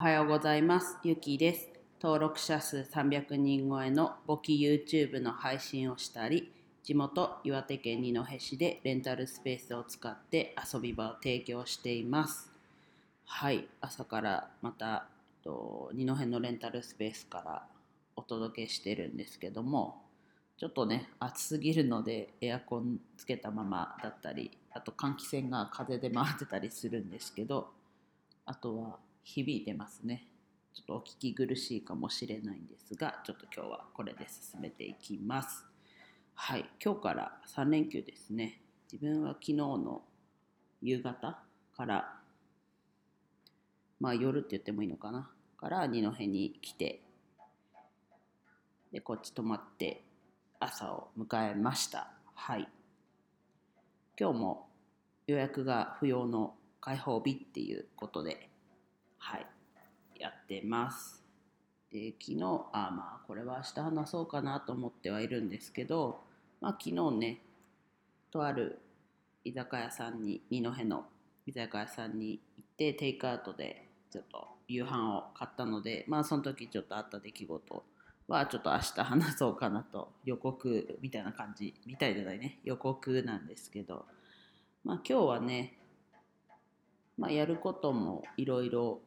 おはようございます。ゆきです。登録者数300人超えの簿記 YouTube の配信をしたり、地元岩手県二戸市でレンタルスペースを使って遊び場を提供しています。はい、朝からまたえっと二戸のレンタルスペースからお届けしてるんですけども、ちょっとね、暑すぎるのでエアコンつけたままだったり、あと換気扇が風で回ってたりするんですけど、あとは響いてますね。ちょっとお聞き苦しいかもしれないんですが、ちょっと今日はこれで進めていきます。はい、今日から3連休ですね。自分は昨日の夕方から、まあ夜って言ってもいいのかな、から二戸に来て、で、こっち泊まって朝を迎えました。はい。今日も予約が不要の開放日っていうことで、ってます。で、昨日、あ、まあ、これは明日話そうかなと思ってはいるんですけど、まあ、昨日ね、とある居酒屋さんに、二戸の居酒屋さんに行って、テイクアウトでちょっと夕飯を買ったので、まあ、その時ちょっとあった出来事は、ちょっと明日話そうかなと、予告みたいな感じ、みたいじゃないね、予告なんですけど、まあ、今日はね、まあ、やることもいろいろ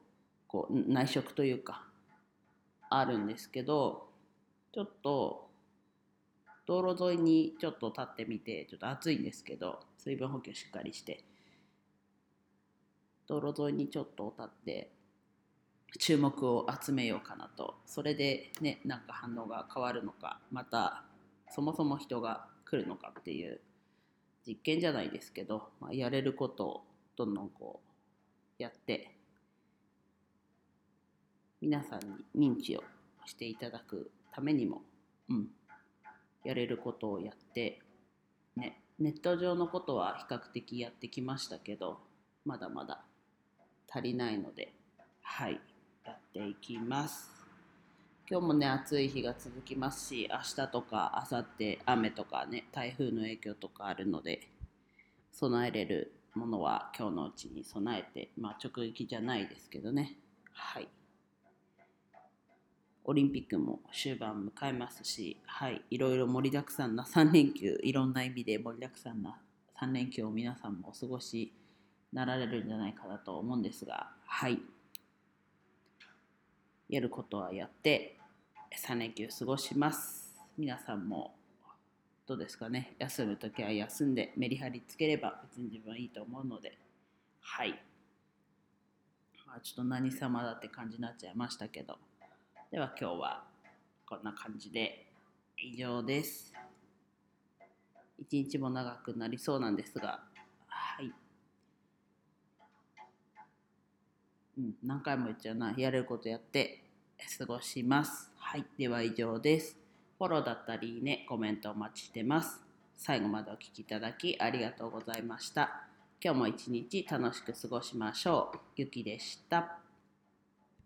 こう内職というかあるんですけどちょっと道路沿いにちょっと立ってみてちょっと暑いんですけど水分補給しっかりして道路沿いにちょっと立って注目を集めようかなと。それでねなんか反応が変わるのかまたそもそも人が来るのかっていう実験じゃないですけど、まあ、やれることをどんどんこうやって皆さんに認知をしていただくためにも、うん、やれることをやって、ね、ネット上のことは比較的やってきましたけどまだまだ足りないのではいやっていきます。今日もね暑い日が続きますし明日とか明後日雨とかね台風の影響とかあるので備えれるものは今日のうちに備えてまあ直撃じゃないですけどね。はいオリンピックも終盤迎えますし、はい、いろいろ盛りだくさんな3連休、いろんな意味で盛りだくさんな3連休を皆さんもお過ごしなられるんじゃないかなと思うんですが、はい、やることはやって3連休過ごします。皆さんもどうですかね、休むときは休んでメリハリつければ別に自分はいいと思うので、はい。まあ、ちょっと何様だって感じになっちゃいましたけど、では今日はこんな感じで以上です。一日も長くなりそうなんですが、はい。うん、何回も言っちゃうな。やれることやって過ごします。はい。では以上です。フォローだったりいいね、コメントお待ちしてます。最後までお聴きいただきありがとうございました。今日も一日楽しく過ごしましょう。ゆきでした。